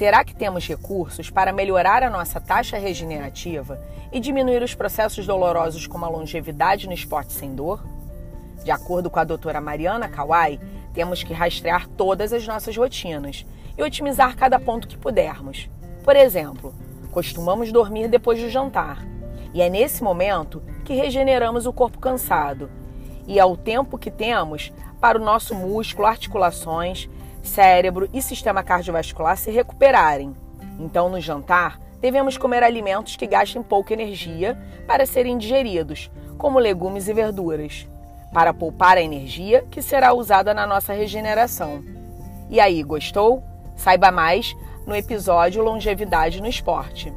Será que temos recursos para melhorar a nossa taxa regenerativa e diminuir os processos dolorosos como a longevidade no esporte sem dor? De acordo com a doutora Mariana Kawai, temos que rastrear todas as nossas rotinas e otimizar cada ponto que pudermos. Por exemplo, costumamos dormir depois do jantar, e é nesse momento que regeneramos o corpo cansado, e é o tempo que temos para o nosso músculo, articulações cérebro e sistema cardiovascular se recuperarem. Então, no jantar, devemos comer alimentos que gastem pouca energia para serem digeridos, como legumes e verduras, para poupar a energia que será usada na nossa regeneração. E aí, gostou? Saiba mais no episódio Longevidade no Esporte.